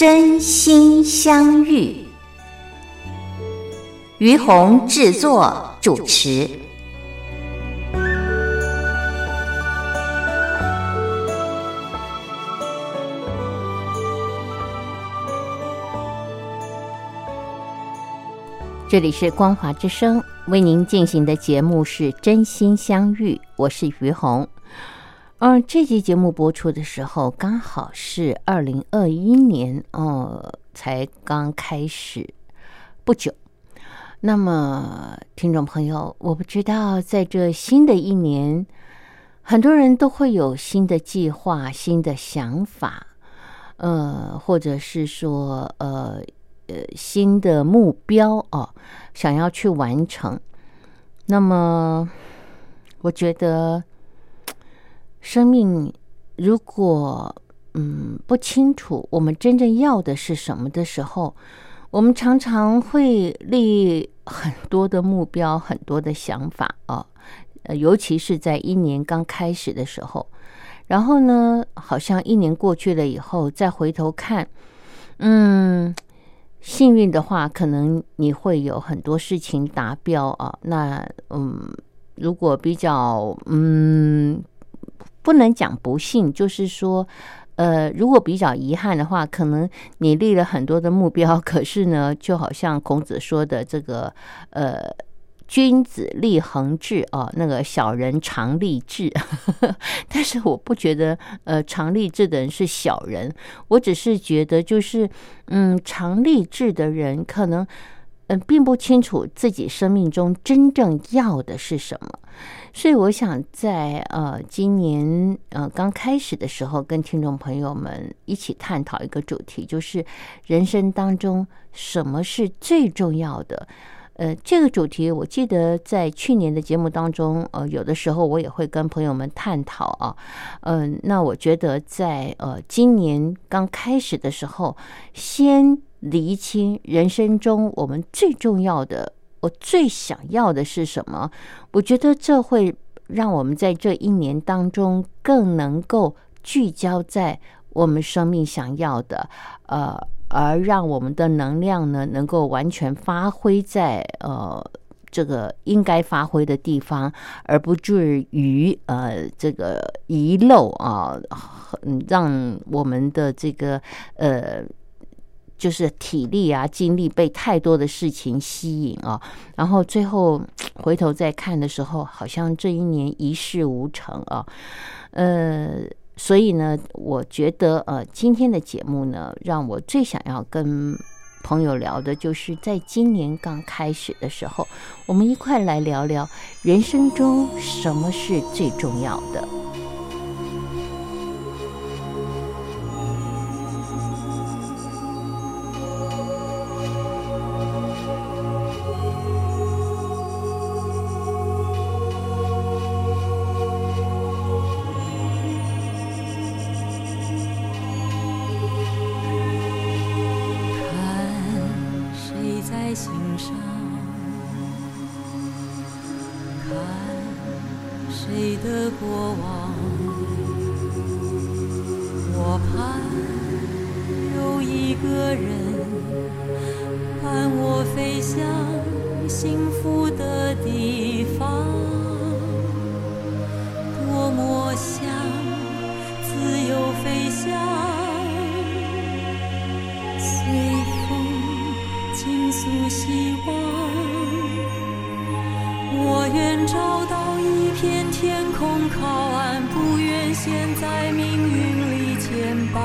真心相遇，于红制作主持。这里是光华之声为您进行的节目是真心相遇，我是于红。嗯，这期节目播出的时候，刚好是二零二一年哦，才刚开始不久。那么，听众朋友，我不知道在这新的一年，很多人都会有新的计划、新的想法，呃，或者是说，呃呃，新的目标哦，想要去完成。那么，我觉得。生命如果嗯不清楚我们真正要的是什么的时候，我们常常会立很多的目标、很多的想法啊，呃，尤其是在一年刚开始的时候，然后呢，好像一年过去了以后再回头看，嗯，幸运的话，可能你会有很多事情达标啊。那嗯，如果比较嗯。不能讲不幸，就是说，呃，如果比较遗憾的话，可能你立了很多的目标，可是呢，就好像孔子说的这个，呃，君子立恒志啊，那个小人常立志。但是我不觉得，呃，常立志的人是小人，我只是觉得，就是，嗯，常立志的人可能。嗯，并不清楚自己生命中真正要的是什么，所以我想在呃今年呃刚开始的时候，跟听众朋友们一起探讨一个主题，就是人生当中什么是最重要的。呃，这个主题我记得在去年的节目当中，呃，有的时候我也会跟朋友们探讨啊。嗯，那我觉得在呃今年刚开始的时候，先。厘清人生中我们最重要的，我最想要的是什么？我觉得这会让我们在这一年当中更能够聚焦在我们生命想要的，呃，而让我们的能量呢能够完全发挥在呃这个应该发挥的地方，而不至于呃这个遗漏啊，让我们的这个呃。就是体力啊，精力被太多的事情吸引啊，然后最后回头再看的时候，好像这一年一事无成啊。呃，所以呢，我觉得呃，今天的节目呢，让我最想要跟朋友聊的，就是在今年刚开始的时候，我们一块来聊聊人生中什么是最重要的。是希望。我愿找到一片天空靠岸，不愿陷在命运里牵绊。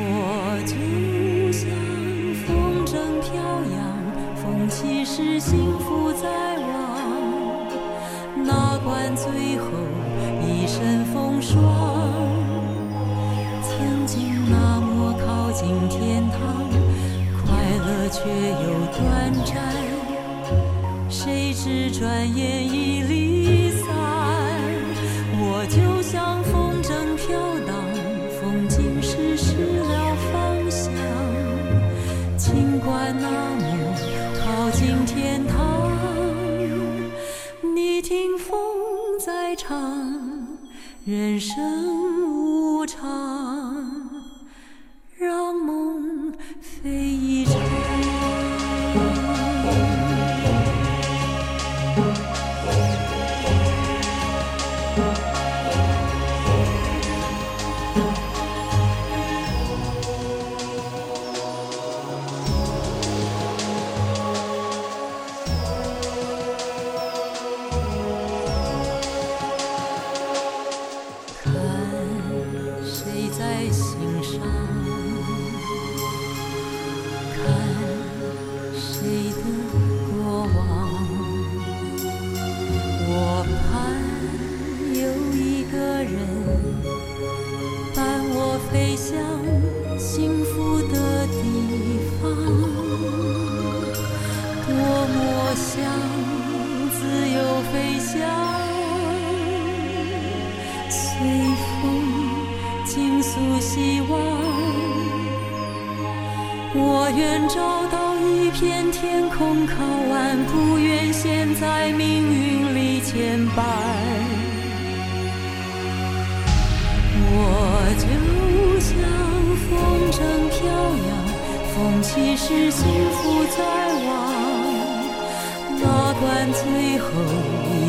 我就像风筝飘扬，风起时幸福在望，哪管最后一身风霜。靠近天堂，快乐却又短暂，谁知转眼已离散。我就像风筝飘荡，风景失失了方向。尽管那么靠近天堂，你听风在唱，人生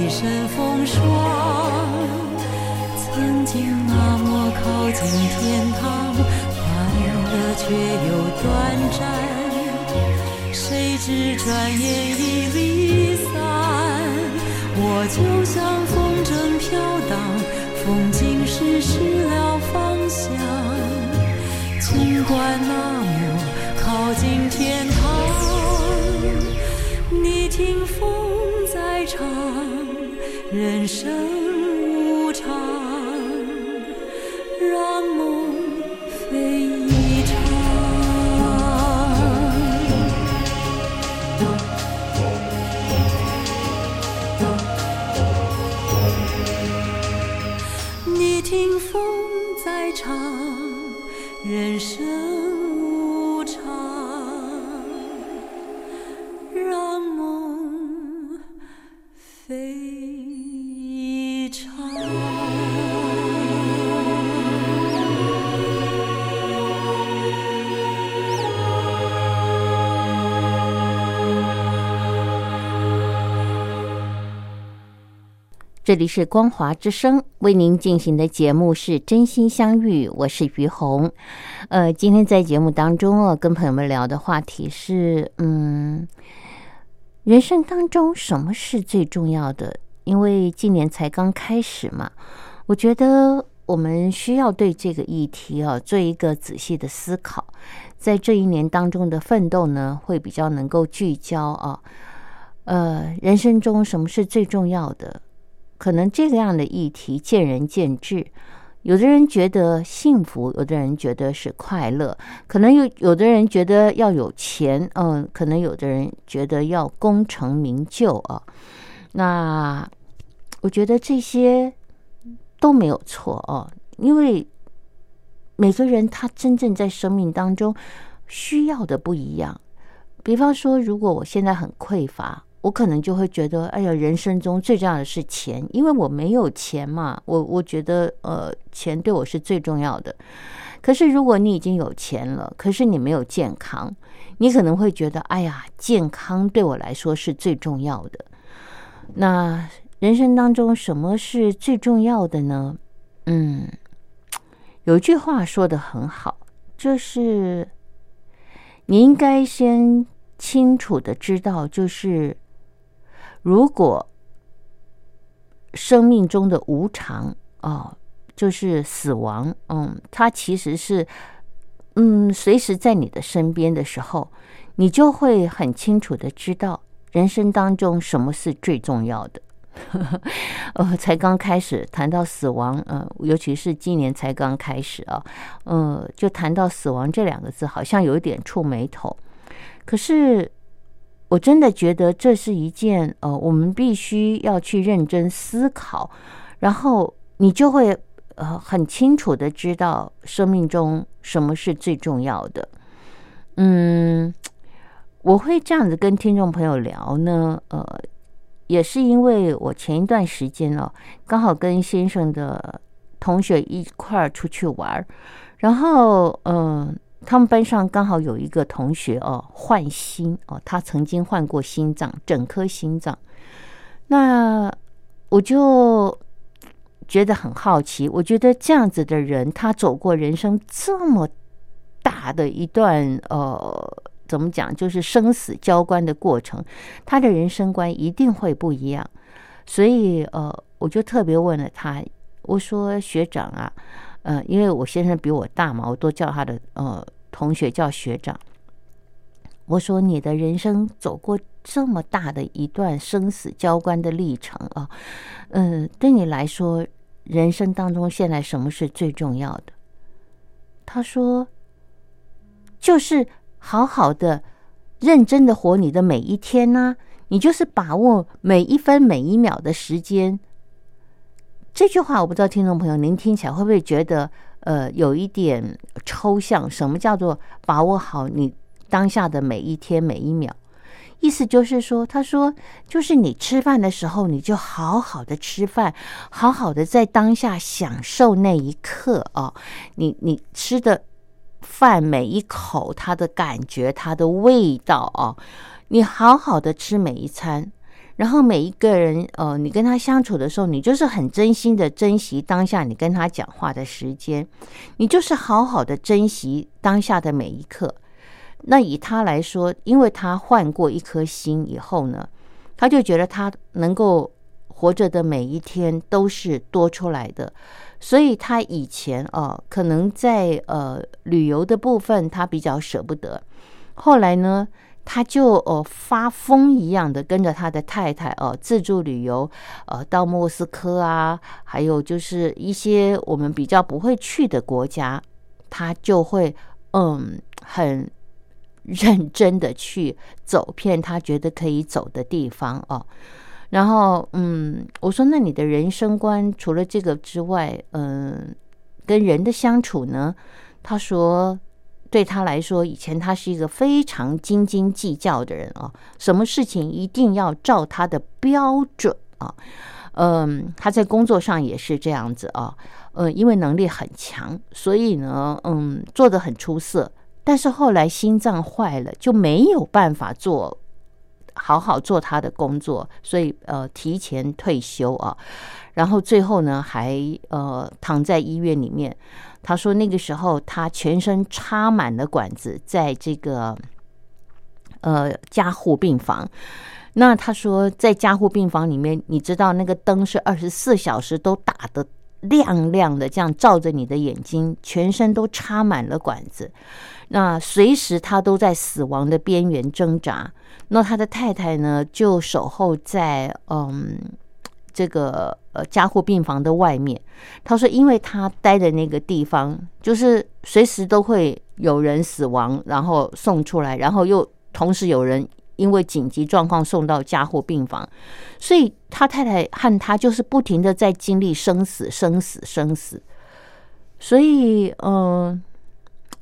一身风霜，曾经那么靠近天堂，快乐却又短暂。谁知转眼已离散？我就像风筝飘荡，风景失失了方向。尽管那人生无常，让梦飞一场。你听风在唱，人生这里是光华之声为您进行的节目是真心相遇，我是于红。呃，今天在节目当中哦，跟朋友们聊的话题是，嗯，人生当中什么是最重要的？因为今年才刚开始嘛，我觉得我们需要对这个议题啊做一个仔细的思考，在这一年当中的奋斗呢，会比较能够聚焦啊。呃，人生中什么是最重要的？可能这个样的议题见仁见智，有的人觉得幸福，有的人觉得是快乐，可能有有的人觉得要有钱，嗯，可能有的人觉得要功成名就啊。那我觉得这些都没有错哦，因为每个人他真正在生命当中需要的不一样。比方说，如果我现在很匮乏。我可能就会觉得，哎呀，人生中最重要的是钱，因为我没有钱嘛。我我觉得，呃，钱对我是最重要的。可是，如果你已经有钱了，可是你没有健康，你可能会觉得，哎呀，健康对我来说是最重要的。那人生当中什么是最重要的呢？嗯，有一句话说的很好，就是你应该先清楚的知道，就是。如果生命中的无常哦，就是死亡，嗯，它其实是嗯随时在你的身边的时候，你就会很清楚的知道人生当中什么是最重要的。呃，才刚开始谈到死亡，呃，尤其是今年才刚开始啊，呃，就谈到死亡这两个字，好像有一点触眉头。可是，我真的觉得这是一件呃，我们必须要去认真思考，然后你就会呃很清楚的知道生命中什么是最重要的。嗯，我会这样子跟听众朋友聊呢，呃。也是因为我前一段时间哦，刚好跟先生的同学一块儿出去玩儿，然后嗯，他们班上刚好有一个同学哦换心哦，他曾经换过心脏，整颗心脏。那我就觉得很好奇，我觉得这样子的人，他走过人生这么大的一段呃。怎么讲？就是生死交关的过程，他的人生观一定会不一样。所以，呃，我就特别问了他，我说：“学长啊，呃，因为我先生比我大嘛，我都叫他的呃同学叫学长。我说你的人生走过这么大的一段生死交关的历程啊，嗯，对你来说，人生当中现在什么是最重要的？”他说：“就是。”好好的、认真的活你的每一天呢？你就是把握每一分每一秒的时间。这句话我不知道听众朋友您听起来会不会觉得呃有一点抽象？什么叫做把握好你当下的每一天每一秒？意思就是说，他说就是你吃饭的时候，你就好好的吃饭，好好的在当下享受那一刻啊！你你吃的。饭每一口，它的感觉，它的味道啊，你好好的吃每一餐，然后每一个人，呃，你跟他相处的时候，你就是很真心的珍惜当下你跟他讲话的时间，你就是好好的珍惜当下的每一刻。那以他来说，因为他换过一颗心以后呢，他就觉得他能够活着的每一天都是多出来的。所以他以前哦，可能在呃旅游的部分他比较舍不得，后来呢，他就哦发疯一样的跟着他的太太哦自助旅游，呃到莫斯科啊，还有就是一些我们比较不会去的国家，他就会嗯很认真的去走遍他觉得可以走的地方哦。然后，嗯，我说，那你的人生观除了这个之外，嗯，跟人的相处呢？他说，对他来说，以前他是一个非常斤斤计较的人啊，什么事情一定要照他的标准啊。嗯，他在工作上也是这样子啊，嗯，因为能力很强，所以呢，嗯，做的很出色。但是后来心脏坏了，就没有办法做。好好做他的工作，所以呃提前退休啊，然后最后呢还呃躺在医院里面。他说那个时候他全身插满了管子，在这个呃加护病房。那他说在加护病房里面，你知道那个灯是二十四小时都打的亮亮的，这样照着你的眼睛，全身都插满了管子。那随时他都在死亡的边缘挣扎。那他的太太呢，就守候在嗯这个加护病房的外面。他说，因为他待的那个地方，就是随时都会有人死亡，然后送出来，然后又同时有人因为紧急状况送到加护病房，所以他太太和他就是不停的在经历生死、生死、生死。所以，嗯。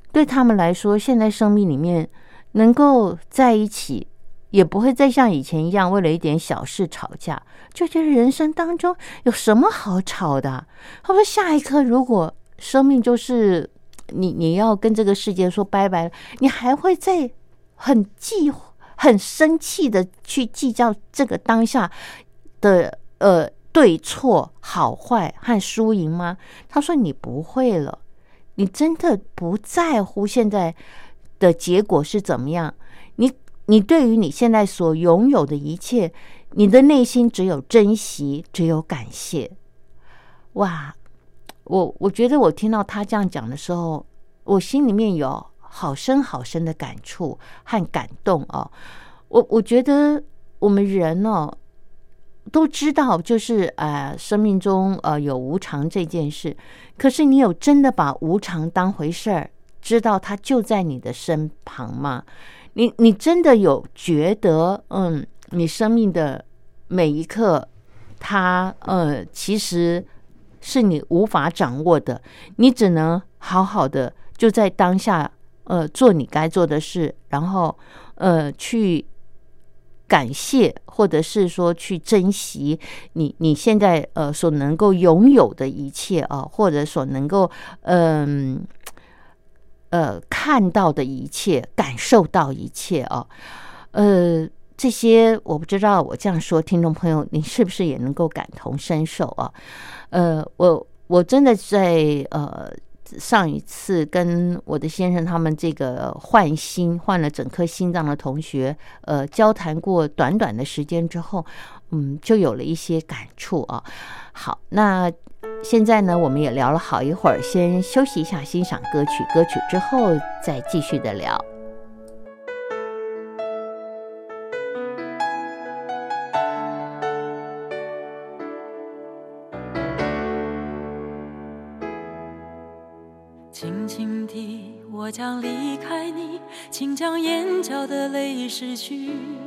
对他们来说，现在生命里面能够在一起，也不会再像以前一样为了一点小事吵架，就觉得人生当中有什么好吵的？他说：“下一刻如果生命就是你，你要跟这个世界说拜拜了，你还会在很计、很生气的去计较这个当下的呃对错、好坏和输赢吗？”他说：“你不会了。”你真的不在乎现在的结果是怎么样？你你对于你现在所拥有的一切，你的内心只有珍惜，只有感谢。哇！我我觉得我听到他这样讲的时候，我心里面有好深好深的感触和感动哦。我我觉得我们人哦都知道，就是呃，生命中呃有无常这件事，可是你有真的把无常当回事儿，知道它就在你的身旁吗？你你真的有觉得，嗯，你生命的每一刻，它呃，其实是你无法掌握的，你只能好好的就在当下，呃，做你该做的事，然后呃，去感谢，或者是说去珍惜你你现在呃所能够拥有的一切啊，或者所能够嗯。呃看到的一切，感受到一切哦，呃，这些我不知道，我这样说，听众朋友，你是不是也能够感同身受啊？呃，我我真的在呃上一次跟我的先生他们这个换心换了整颗心脏的同学，呃，交谈过短短的时间之后，嗯，就有了一些感触啊。好，那。现在呢，我们也聊了好一会儿，先休息一下，欣赏歌曲。歌曲之后再继续的聊。轻轻地，我将离开你，请将眼角的泪拭去。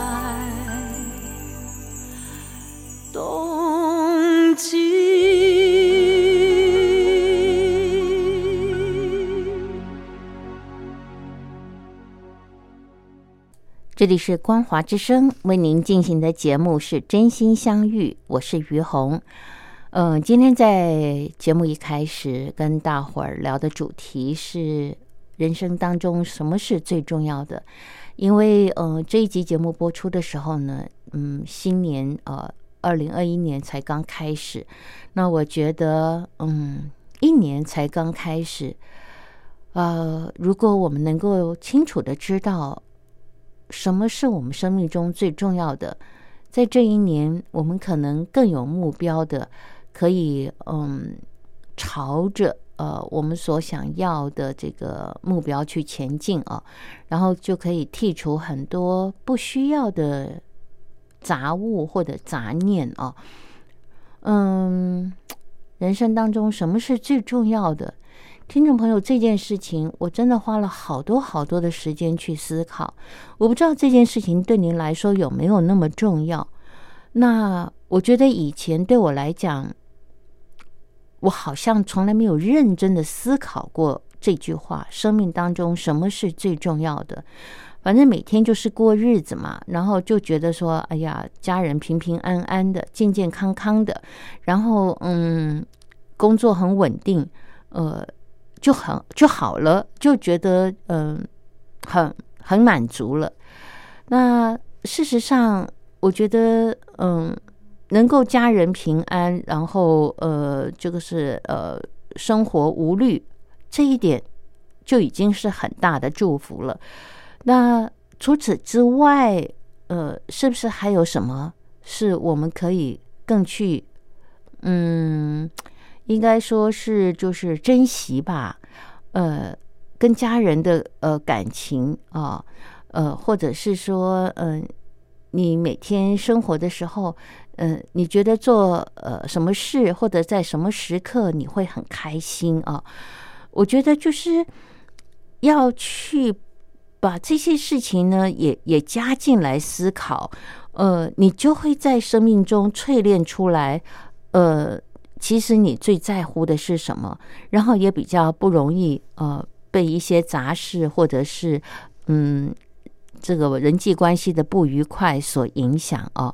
这里是光华之声为您进行的节目是真心相遇，我是于红。嗯，今天在节目一开始跟大伙儿聊的主题是人生当中什么是最重要的？因为呃这一集节目播出的时候呢，嗯，新年呃二零二一年才刚开始，那我觉得嗯一年才刚开始，呃，如果我们能够清楚的知道什么是我们生命中最重要的。在这一年，我们可能更有目标的，可以嗯，朝着呃我们所想要的这个目标去前进啊，然后就可以剔除很多不需要的杂物或者杂念啊。嗯，人生当中什么是最重要的？听众朋友，这件事情我真的花了好多好多的时间去思考。我不知道这件事情对您来说有没有那么重要。那我觉得以前对我来讲，我好像从来没有认真的思考过这句话：生命当中什么是最重要的？反正每天就是过日子嘛，然后就觉得说，哎呀，家人平平安安的、健健康康的，然后嗯，工作很稳定，呃。就很就好了，就觉得嗯，很很满足了。那事实上，我觉得嗯，能够家人平安，然后呃，这个是呃，生活无虑，这一点就已经是很大的祝福了。那除此之外，呃，是不是还有什么是我们可以更去嗯？应该说是就是珍惜吧，呃，跟家人的呃感情啊，呃，或者是说，嗯，你每天生活的时候，嗯，你觉得做呃什么事或者在什么时刻你会很开心啊？我觉得就是要去把这些事情呢，也也加进来思考，呃，你就会在生命中淬炼出来，呃。其实你最在乎的是什么？然后也比较不容易呃被一些杂事或者是嗯这个人际关系的不愉快所影响哦。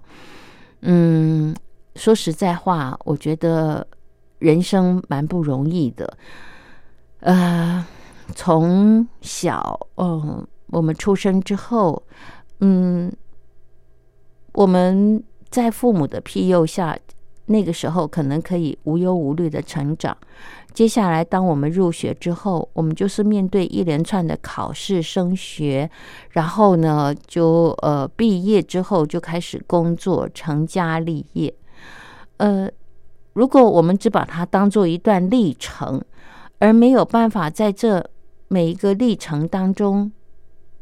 嗯，说实在话，我觉得人生蛮不容易的。呃，从小嗯我们出生之后，嗯我们在父母的庇佑下。那个时候可能可以无忧无虑的成长。接下来，当我们入学之后，我们就是面对一连串的考试、升学，然后呢，就呃毕业之后就开始工作、成家立业。呃，如果我们只把它当做一段历程，而没有办法在这每一个历程当中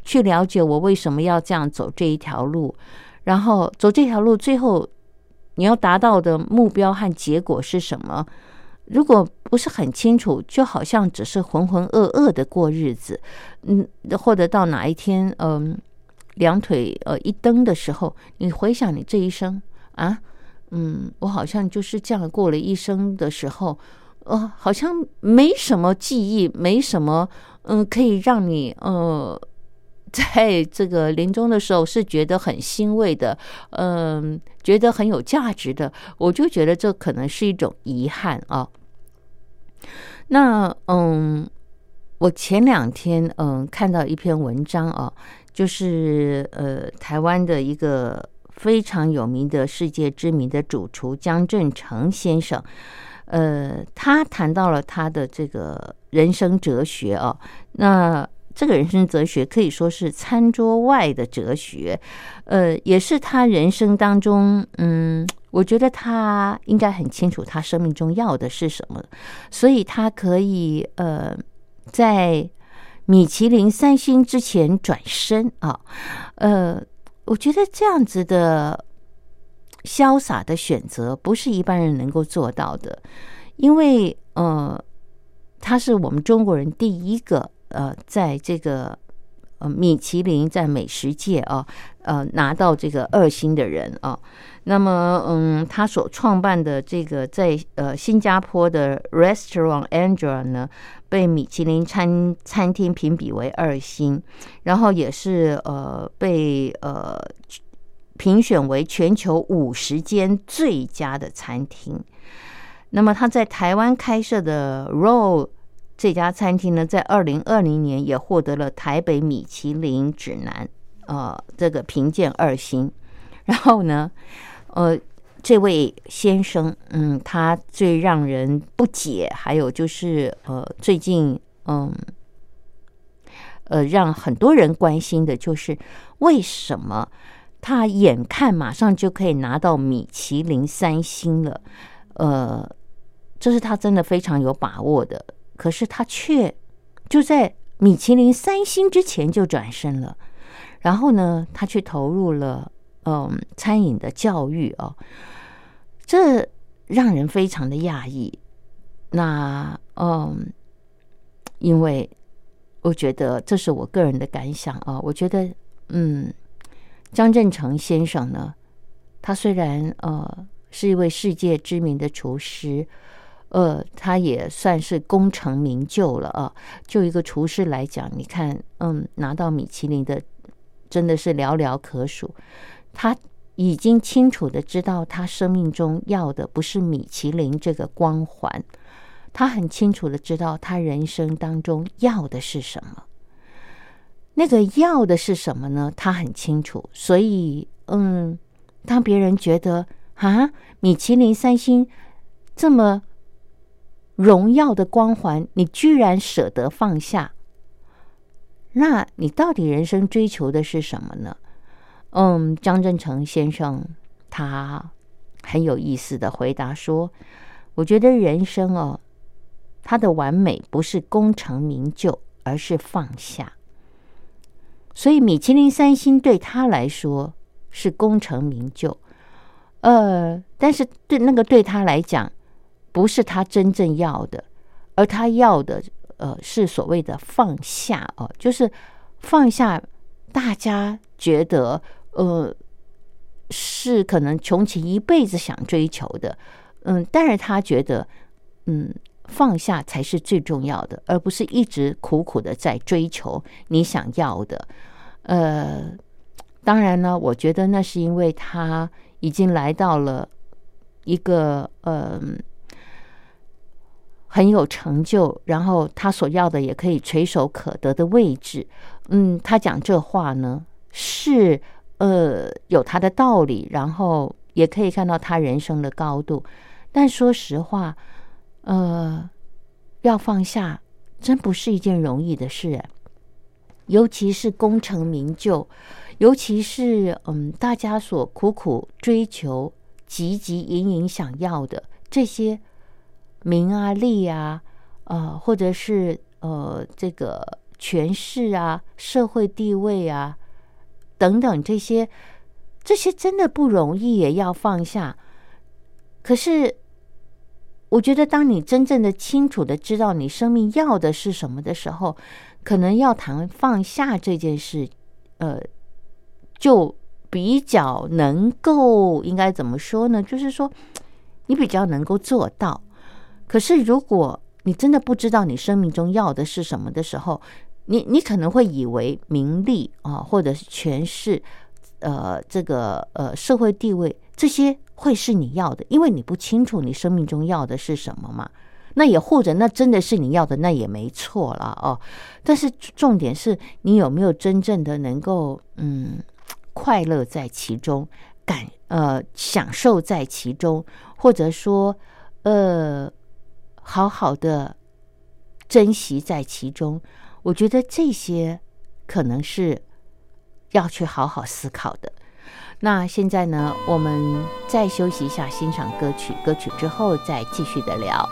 去了解我为什么要这样走这一条路，然后走这条路，最后。你要达到的目标和结果是什么？如果不是很清楚，就好像只是浑浑噩噩的过日子，嗯，或者到哪一天，嗯，两腿呃一蹬的时候，你回想你这一生啊，嗯，我好像就是这样过了一生的时候，呃，好像没什么记忆，没什么，嗯，可以让你呃。在这个临终的时候是觉得很欣慰的，嗯，觉得很有价值的，我就觉得这可能是一种遗憾啊。那嗯，我前两天嗯看到一篇文章啊，就是呃台湾的一个非常有名的世界知名的主厨江正成先生，呃，他谈到了他的这个人生哲学啊，那。这个人生哲学可以说是餐桌外的哲学，呃，也是他人生当中，嗯，我觉得他应该很清楚他生命中要的是什么，所以他可以呃，在米其林三星之前转身啊，呃，我觉得这样子的潇洒的选择不是一般人能够做到的，因为呃，他是我们中国人第一个。呃，在这个呃米其林在美食界啊，呃拿到这个二星的人啊，那么嗯，他所创办的这个在呃新加坡的 Restaurant Andrea 呢，被米其林餐餐厅评比为二星，然后也是呃被呃评选为全球五十间最佳的餐厅。那么他在台湾开设的 Roll。这家餐厅呢，在二零二零年也获得了台北米其林指南呃这个评鉴二星。然后呢，呃，这位先生，嗯，他最让人不解，还有就是呃，最近嗯，呃，让很多人关心的就是为什么他眼看马上就可以拿到米其林三星了，呃，这是他真的非常有把握的。可是他却就在米其林三星之前就转身了，然后呢，他去投入了嗯餐饮的教育哦，这让人非常的讶异。那嗯，因为我觉得这是我个人的感想啊，我觉得嗯，张振成先生呢，他虽然呃是一位世界知名的厨师。呃，他也算是功成名就了啊！就一个厨师来讲，你看，嗯，拿到米其林的真的是寥寥可数。他已经清楚的知道，他生命中要的不是米其林这个光环，他很清楚的知道他人生当中要的是什么。那个要的是什么呢？他很清楚。所以，嗯，当别人觉得啊，米其林三星这么。荣耀的光环，你居然舍得放下？那你到底人生追求的是什么呢？嗯，张振成先生他很有意思的回答说：“我觉得人生哦，他的完美不是功成名就，而是放下。所以米其林三星对他来说是功成名就，呃，但是对那个对他来讲。”不是他真正要的，而他要的，呃，是所谓的放下哦，就是放下大家觉得，呃，是可能穷其一辈子想追求的，嗯，但是他觉得，嗯，放下才是最重要的，而不是一直苦苦的在追求你想要的，呃，当然呢，我觉得那是因为他已经来到了一个，嗯。很有成就，然后他所要的也可以垂手可得的位置。嗯，他讲这话呢是呃有他的道理，然后也可以看到他人生的高度。但说实话，呃，要放下真不是一件容易的事，尤其是功成名就，尤其是嗯大家所苦苦追求、汲汲营营想要的这些。名啊利啊，呃，或者是呃这个权势啊、社会地位啊等等这些，这些真的不容易，也要放下。可是，我觉得当你真正的清楚的知道你生命要的是什么的时候，可能要谈放下这件事，呃，就比较能够应该怎么说呢？就是说，你比较能够做到。可是，如果你真的不知道你生命中要的是什么的时候，你你可能会以为名利啊，或者是权势，呃，这个呃社会地位这些会是你要的，因为你不清楚你生命中要的是什么嘛。那也或者那真的是你要的，那也没错了哦。但是重点是你有没有真正的能够嗯快乐在其中，感呃享受在其中，或者说呃。好好的珍惜在其中，我觉得这些可能是要去好好思考的。那现在呢，我们再休息一下，欣赏歌曲，歌曲之后再继续的聊。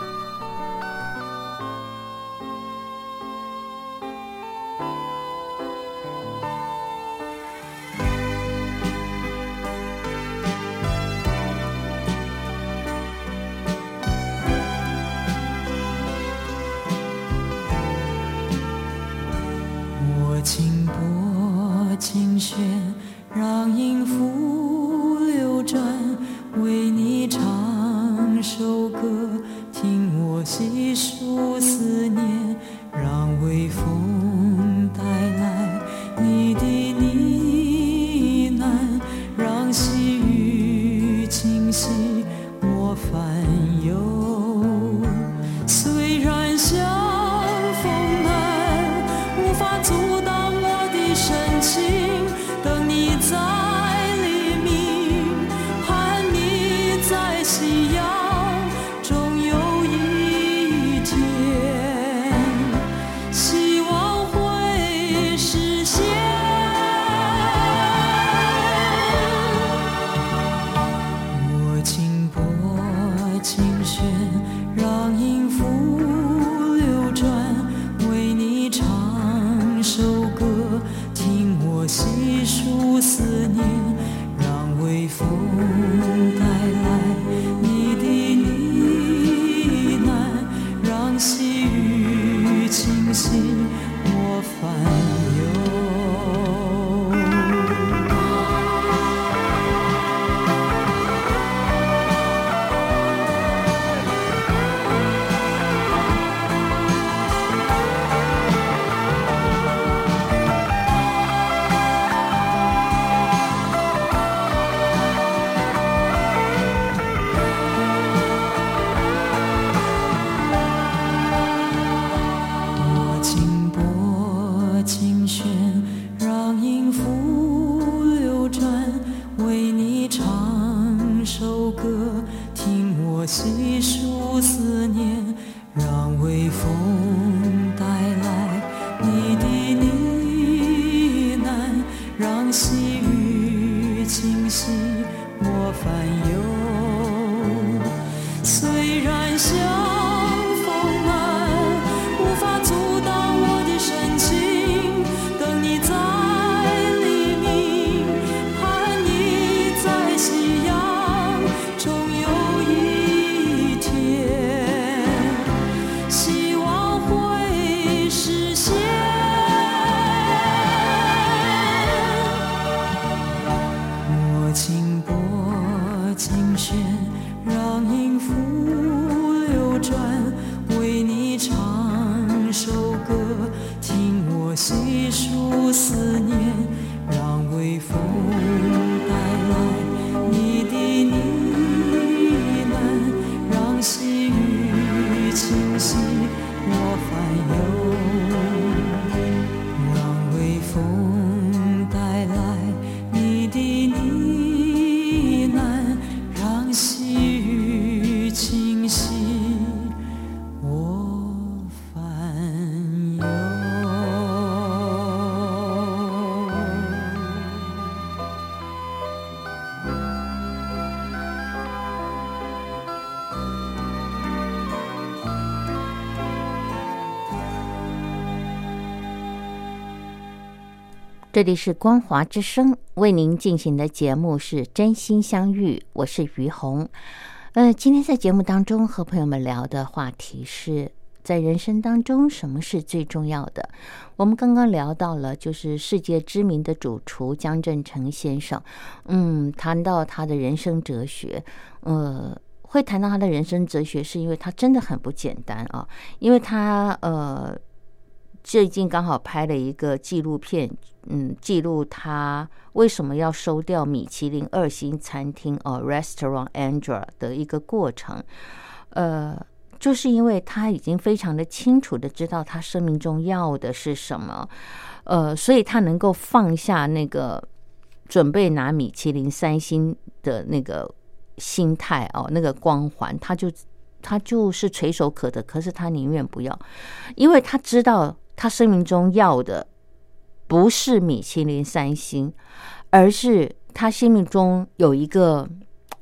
这里是光华之声为您进行的节目是真心相遇，我是于红。呃，今天在节目当中和朋友们聊的话题是在人生当中什么是最重要的。我们刚刚聊到了，就是世界知名的主厨江振成先生，嗯，谈到他的人生哲学，呃。会谈到他的人生哲学，是因为他真的很不简单啊！因为他呃，最近刚好拍了一个纪录片，嗯，记录他为什么要收掉米其林二星餐厅哦，Restaurant Andra 的一个过程。呃，就是因为他已经非常的清楚的知道他生命中要的是什么，呃，所以他能够放下那个准备拿米其林三星的那个。心态哦，那个光环，他就他就是垂手可得，可是他宁愿不要，因为他知道他生命中要的不是米其林三星，而是他心目中有一个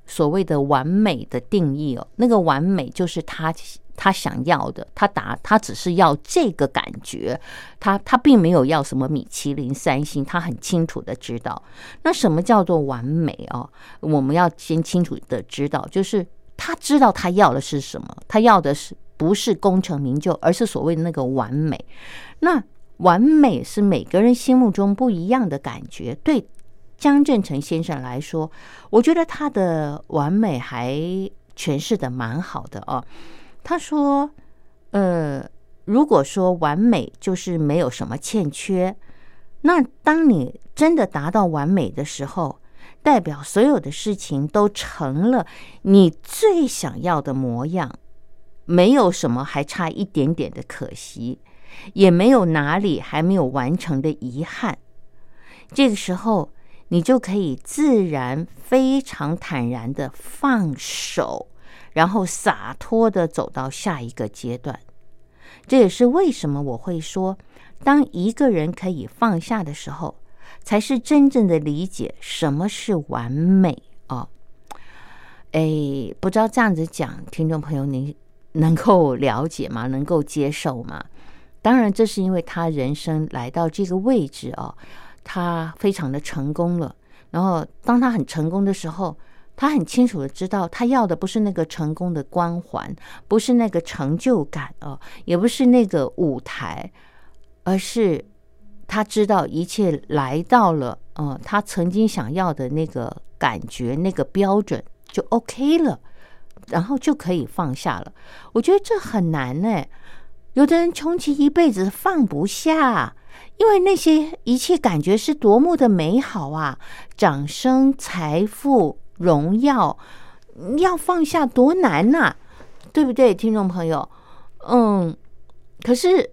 所谓的完美的定义哦，那个完美就是他他想要的，他打他只是要这个感觉，他他并没有要什么米其林三星，他很清楚的知道，那什么叫做完美哦？我们要先清楚的知道，就是他知道他要的是什么，他要的是不是功成名就，而是所谓的那个完美。那完美是每个人心目中不一样的感觉。对江振成先生来说，我觉得他的完美还诠释的蛮好的哦。他说：“呃，如果说完美就是没有什么欠缺，那当你真的达到完美的时候，代表所有的事情都成了你最想要的模样，没有什么还差一点点的可惜，也没有哪里还没有完成的遗憾。这个时候，你就可以自然、非常坦然的放手。”然后洒脱的走到下一个阶段，这也是为什么我会说，当一个人可以放下的时候，才是真正的理解什么是完美哦。哎，不知道这样子讲，听众朋友您能够了解吗？能够接受吗？当然，这是因为他人生来到这个位置哦，他非常的成功了。然后，当他很成功的时候，他很清楚的知道，他要的不是那个成功的光环，不是那个成就感哦，也不是那个舞台，而是他知道一切来到了，呃，他曾经想要的那个感觉、那个标准就 OK 了，然后就可以放下了。我觉得这很难呢。有的人穷其一辈子放不下，因为那些一切感觉是多么的美好啊！掌声、财富。荣耀要放下多难呐，对不对，听众朋友？嗯，可是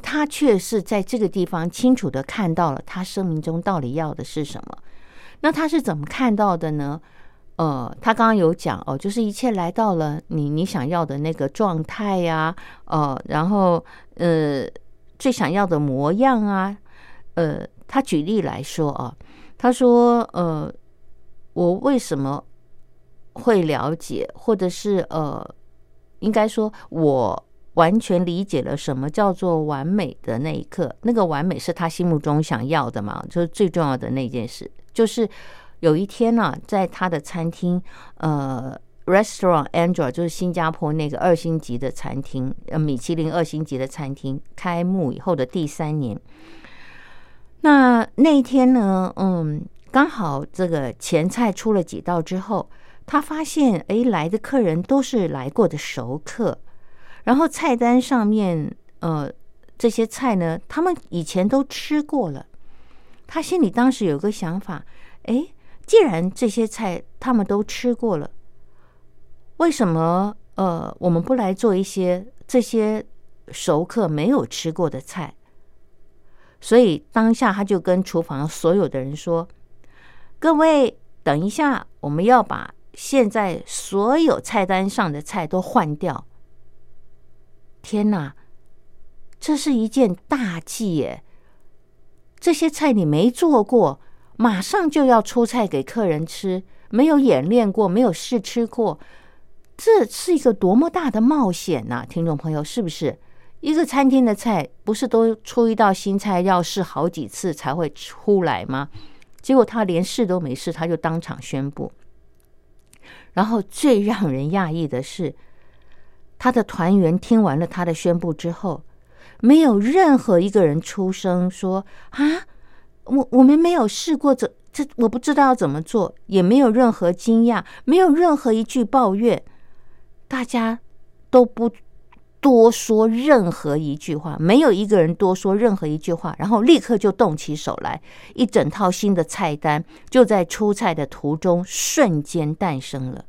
他却是在这个地方清楚的看到了他生命中到底要的是什么。那他是怎么看到的呢？呃，他刚刚有讲哦，就是一切来到了你你想要的那个状态呀，呃，然后呃，最想要的模样啊，呃，他举例来说啊，他说呃。我为什么会了解，或者是呃，应该说，我完全理解了什么叫做完美的那一刻。那个完美是他心目中想要的嘛？就是最重要的那件事，就是有一天呢，在他的餐厅，呃，Restaurant Android，就是新加坡那个二星级的餐厅，呃，米其林二星级的餐厅开幕以后的第三年，那那一天呢，嗯。刚好这个前菜出了几道之后，他发现哎，来的客人都是来过的熟客，然后菜单上面呃这些菜呢，他们以前都吃过了。他心里当时有个想法，哎，既然这些菜他们都吃过了，为什么呃我们不来做一些这些熟客没有吃过的菜？所以当下他就跟厨房所有的人说。各位，等一下，我们要把现在所有菜单上的菜都换掉。天哪，这是一件大忌耶！这些菜你没做过，马上就要出菜给客人吃，没有演练过，没有试吃过，这是一个多么大的冒险呐！听众朋友，是不是？一个餐厅的菜，不是都出一道新菜要试好几次才会出来吗？结果他连试都没试，他就当场宣布。然后最让人讶异的是，他的团员听完了他的宣布之后，没有任何一个人出声说：“啊，我我们没有试过这这，我不知道要怎么做。”也没有任何惊讶，没有任何一句抱怨，大家都不。多说任何一句话，没有一个人多说任何一句话，然后立刻就动起手来，一整套新的菜单就在出菜的途中瞬间诞生了。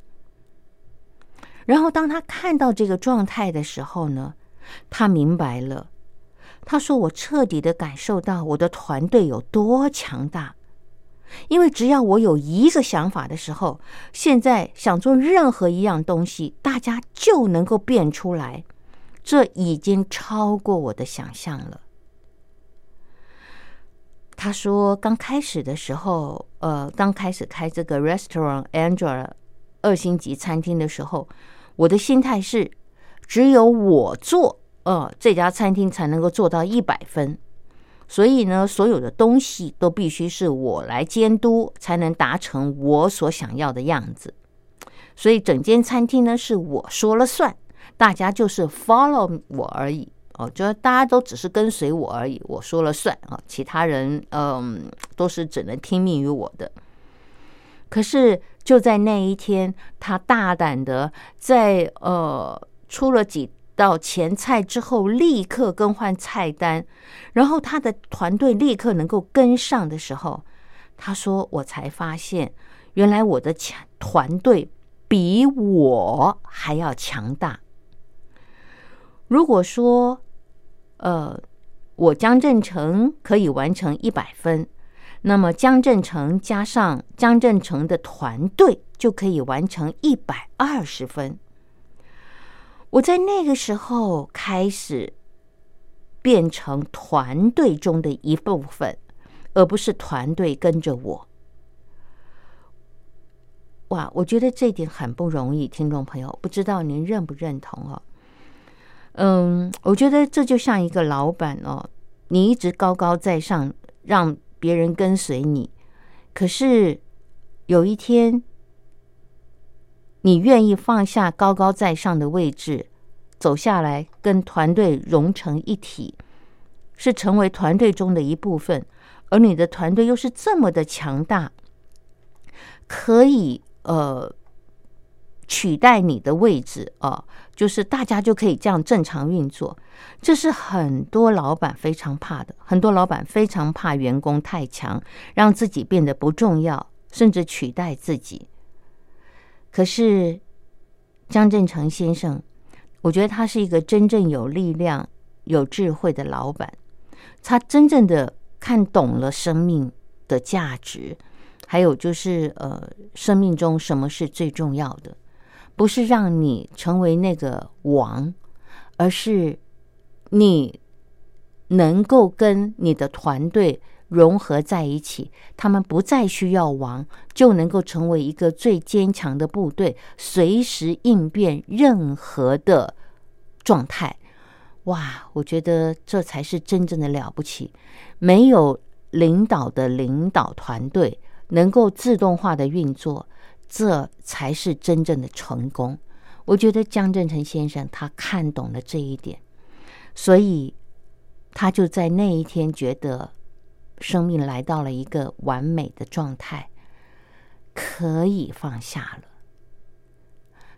然后当他看到这个状态的时候呢，他明白了。他说：“我彻底的感受到我的团队有多强大，因为只要我有一个想法的时候，现在想做任何一样东西，大家就能够变出来。”这已经超过我的想象了。他说：“刚开始的时候，呃，刚开始开这个 Restaurant Android 二星级餐厅的时候，我的心态是，只有我做，呃，这家餐厅才能够做到一百分。所以呢，所有的东西都必须是我来监督，才能达成我所想要的样子。所以整间餐厅呢，是我说了算。”大家就是 follow 我而已哦，就大家都只是跟随我而已，我说了算啊，其他人嗯都是只能听命于我的。可是就在那一天，他大胆的在呃出了几到前菜之后，立刻更换菜单，然后他的团队立刻能够跟上的时候，他说：“我才发现，原来我的强团队比我还要强大。”如果说，呃，我江正成可以完成一百分，那么江正成加上江正成的团队就可以完成一百二十分。我在那个时候开始变成团队中的一部分，而不是团队跟着我。哇，我觉得这点很不容易，听众朋友，不知道您认不认同哦？嗯，我觉得这就像一个老板哦，你一直高高在上，让别人跟随你。可是有一天，你愿意放下高高在上的位置，走下来跟团队融成一体，是成为团队中的一部分，而你的团队又是这么的强大，可以呃取代你的位置啊，就是大家就可以这样正常运作。这是很多老板非常怕的，很多老板非常怕员工太强，让自己变得不重要，甚至取代自己。可是张振成先生，我觉得他是一个真正有力量、有智慧的老板，他真正的看懂了生命的价值，还有就是呃，生命中什么是最重要的，不是让你成为那个王，而是。你能够跟你的团队融合在一起，他们不再需要王，就能够成为一个最坚强的部队，随时应变任何的状态。哇，我觉得这才是真正的了不起。没有领导的领导团队能够自动化的运作，这才是真正的成功。我觉得江振成先生他看懂了这一点。所以，他就在那一天觉得生命来到了一个完美的状态，可以放下了，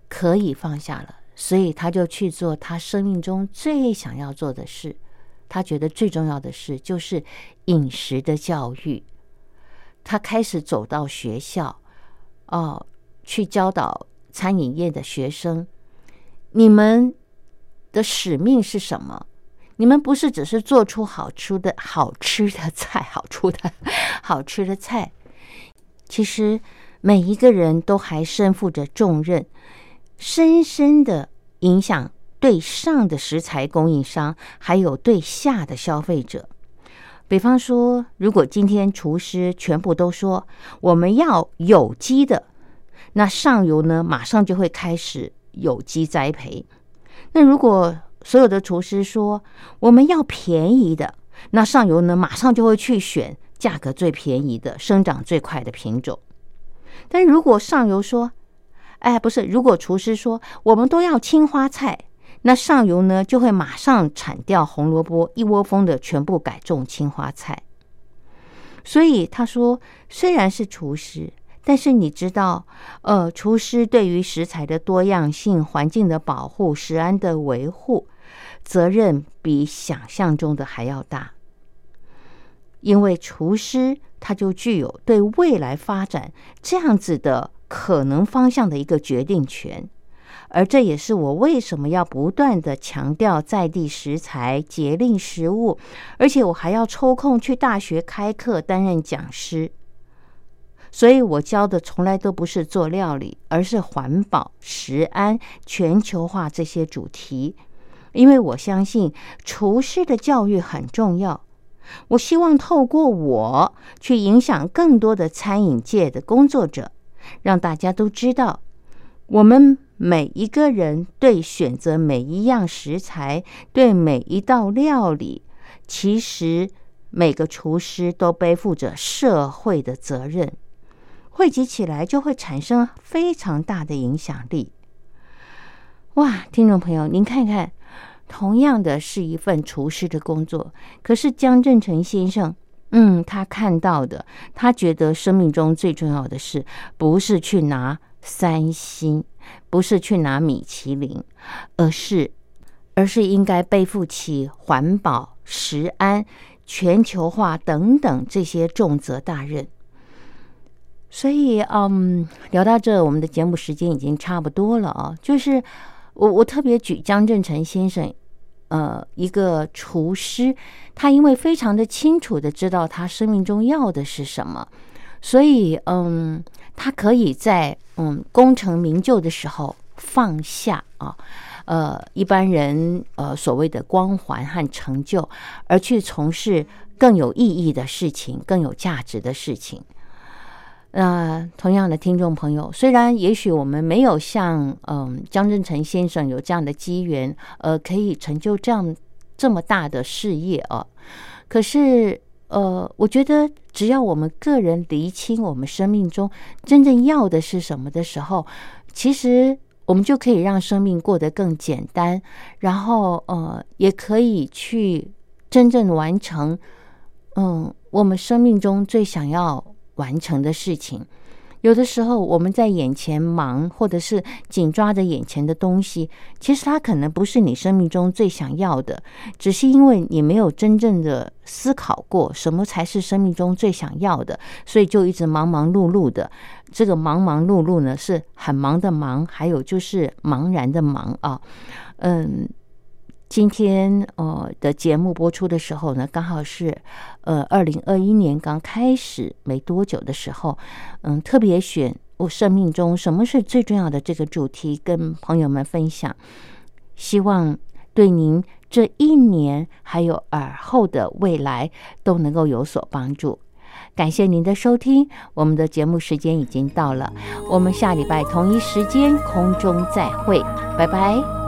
可以放下了。所以，他就去做他生命中最想要做的事。他觉得最重要的事就是饮食的教育。他开始走到学校，哦，去教导餐饮业的学生，你们。的使命是什么？你们不是只是做出好吃的好吃的菜，好出的好吃的菜。其实每一个人都还身负着重任，深深的影响对上的食材供应商，还有对下的消费者。比方说，如果今天厨师全部都说我们要有机的，那上游呢马上就会开始有机栽培。那如果所有的厨师说我们要便宜的，那上游呢马上就会去选价格最便宜的、生长最快的品种。但如果上游说，哎，不是，如果厨师说我们都要青花菜，那上游呢就会马上铲掉红萝卜，一窝蜂的全部改种青花菜。所以他说，虽然是厨师。但是你知道，呃，厨师对于食材的多样性、环境的保护、食安的维护，责任比想象中的还要大。因为厨师他就具有对未来发展这样子的可能方向的一个决定权，而这也是我为什么要不断的强调在地食材、节令食物，而且我还要抽空去大学开课担任讲师。所以我教的从来都不是做料理，而是环保、食安、全球化这些主题。因为我相信厨师的教育很重要。我希望透过我去影响更多的餐饮界的工作者，让大家都知道，我们每一个人对选择每一样食材、对每一道料理，其实每个厨师都背负着社会的责任。汇集起来就会产生非常大的影响力。哇，听众朋友，您看看，同样的是一份厨师的工作，可是江振成先生，嗯，他看到的，他觉得生命中最重要的事，不是去拿三星，不是去拿米其林，而是，而是应该背负起环保、食安、全球化等等这些重责大任。所以，嗯，聊到这，我们的节目时间已经差不多了啊。就是我，我特别举张振成先生，呃，一个厨师，他因为非常的清楚的知道他生命中要的是什么，所以，嗯，他可以在嗯功成名就的时候放下啊，呃，一般人呃所谓的光环和成就，而去从事更有意义的事情，更有价值的事情。那同样的听众朋友，虽然也许我们没有像嗯江振成先生有这样的机缘，呃，可以成就这样这么大的事业啊，可是呃，我觉得只要我们个人厘清我们生命中真正要的是什么的时候，其实我们就可以让生命过得更简单，然后呃，也可以去真正完成，嗯，我们生命中最想要完成的事情。有的时候我们在眼前忙，或者是紧抓着眼前的东西，其实它可能不是你生命中最想要的，只是因为你没有真正的思考过什么才是生命中最想要的，所以就一直忙忙碌碌的。这个忙忙碌碌呢，是很忙的忙，还有就是茫然的忙啊，嗯。今天呃的节目播出的时候呢，刚好是呃二零二一年刚开始没多久的时候，嗯，特别选我生命中什么是最重要的这个主题跟朋友们分享，希望对您这一年还有尔后的未来都能够有所帮助。感谢您的收听，我们的节目时间已经到了，我们下礼拜同一时间空中再会，拜拜。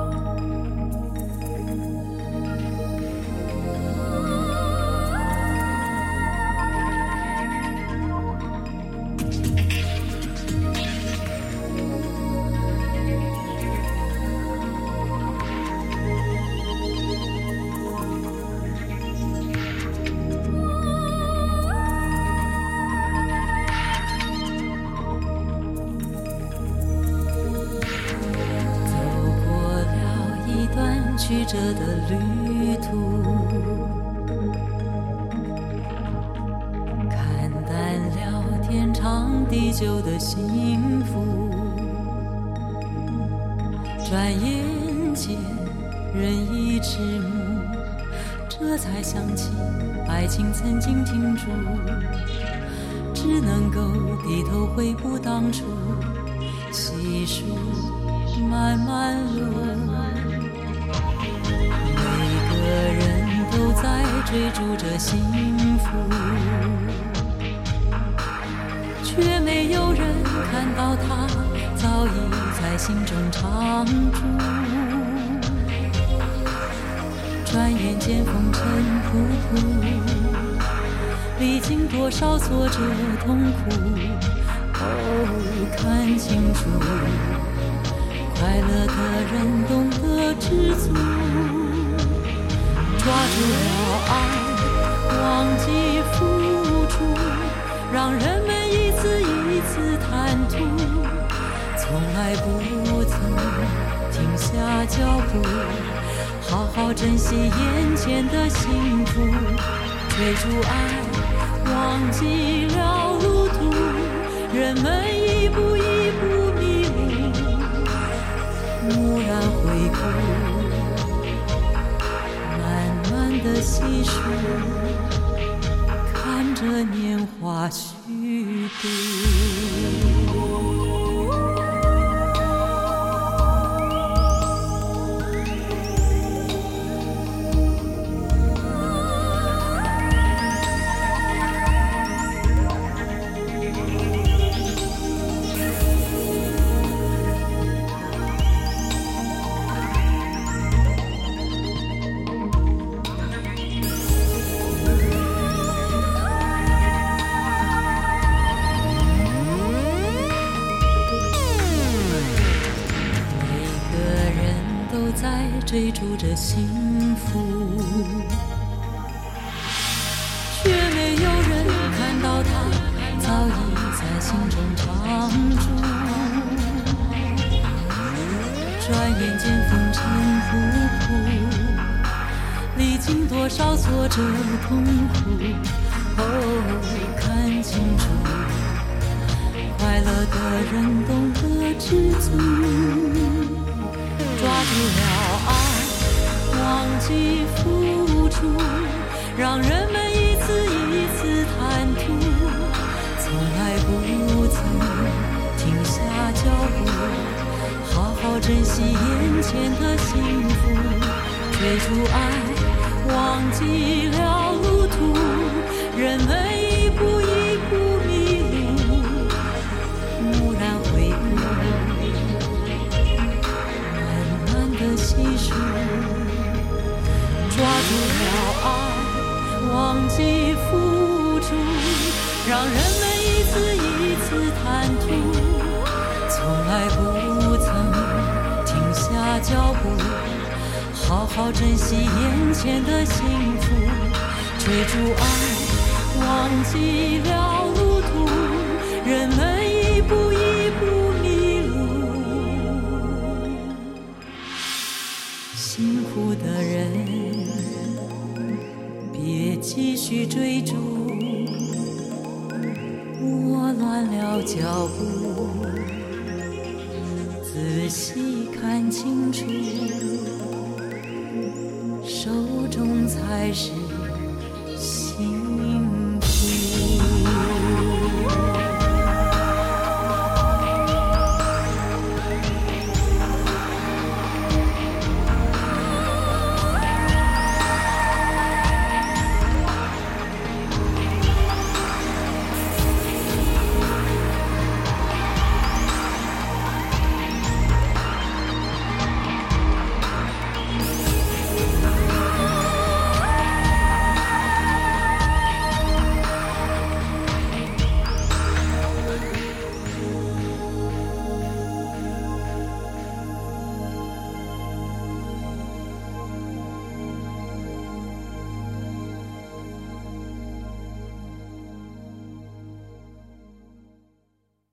旧的幸福。转眼间，人已迟暮，这才想起爱情曾经停住，只能够低头回顾当初，细数漫漫路。每个人都在追逐着幸福。却没有人看到他早已在心中常驻，转眼间风尘仆仆，历经多少挫折痛苦，哦，看清楚，快乐的人懂得知足，抓住了爱，忘记付出。让人们一次一次贪图，从来不曾停下脚步，好好珍惜眼前的幸福，追逐爱，忘记了路途，人们一步一步迷路，蓦然回顾，慢慢的细数。年华虚度。爱，忘记付出，让人们一次一次贪图，从来不曾停。下脚步，好好珍惜眼前的幸福。追逐爱，忘记了路途，人们一步一步迷路。辛苦的人，继续追逐，我乱了脚步。仔细看清楚，手中才是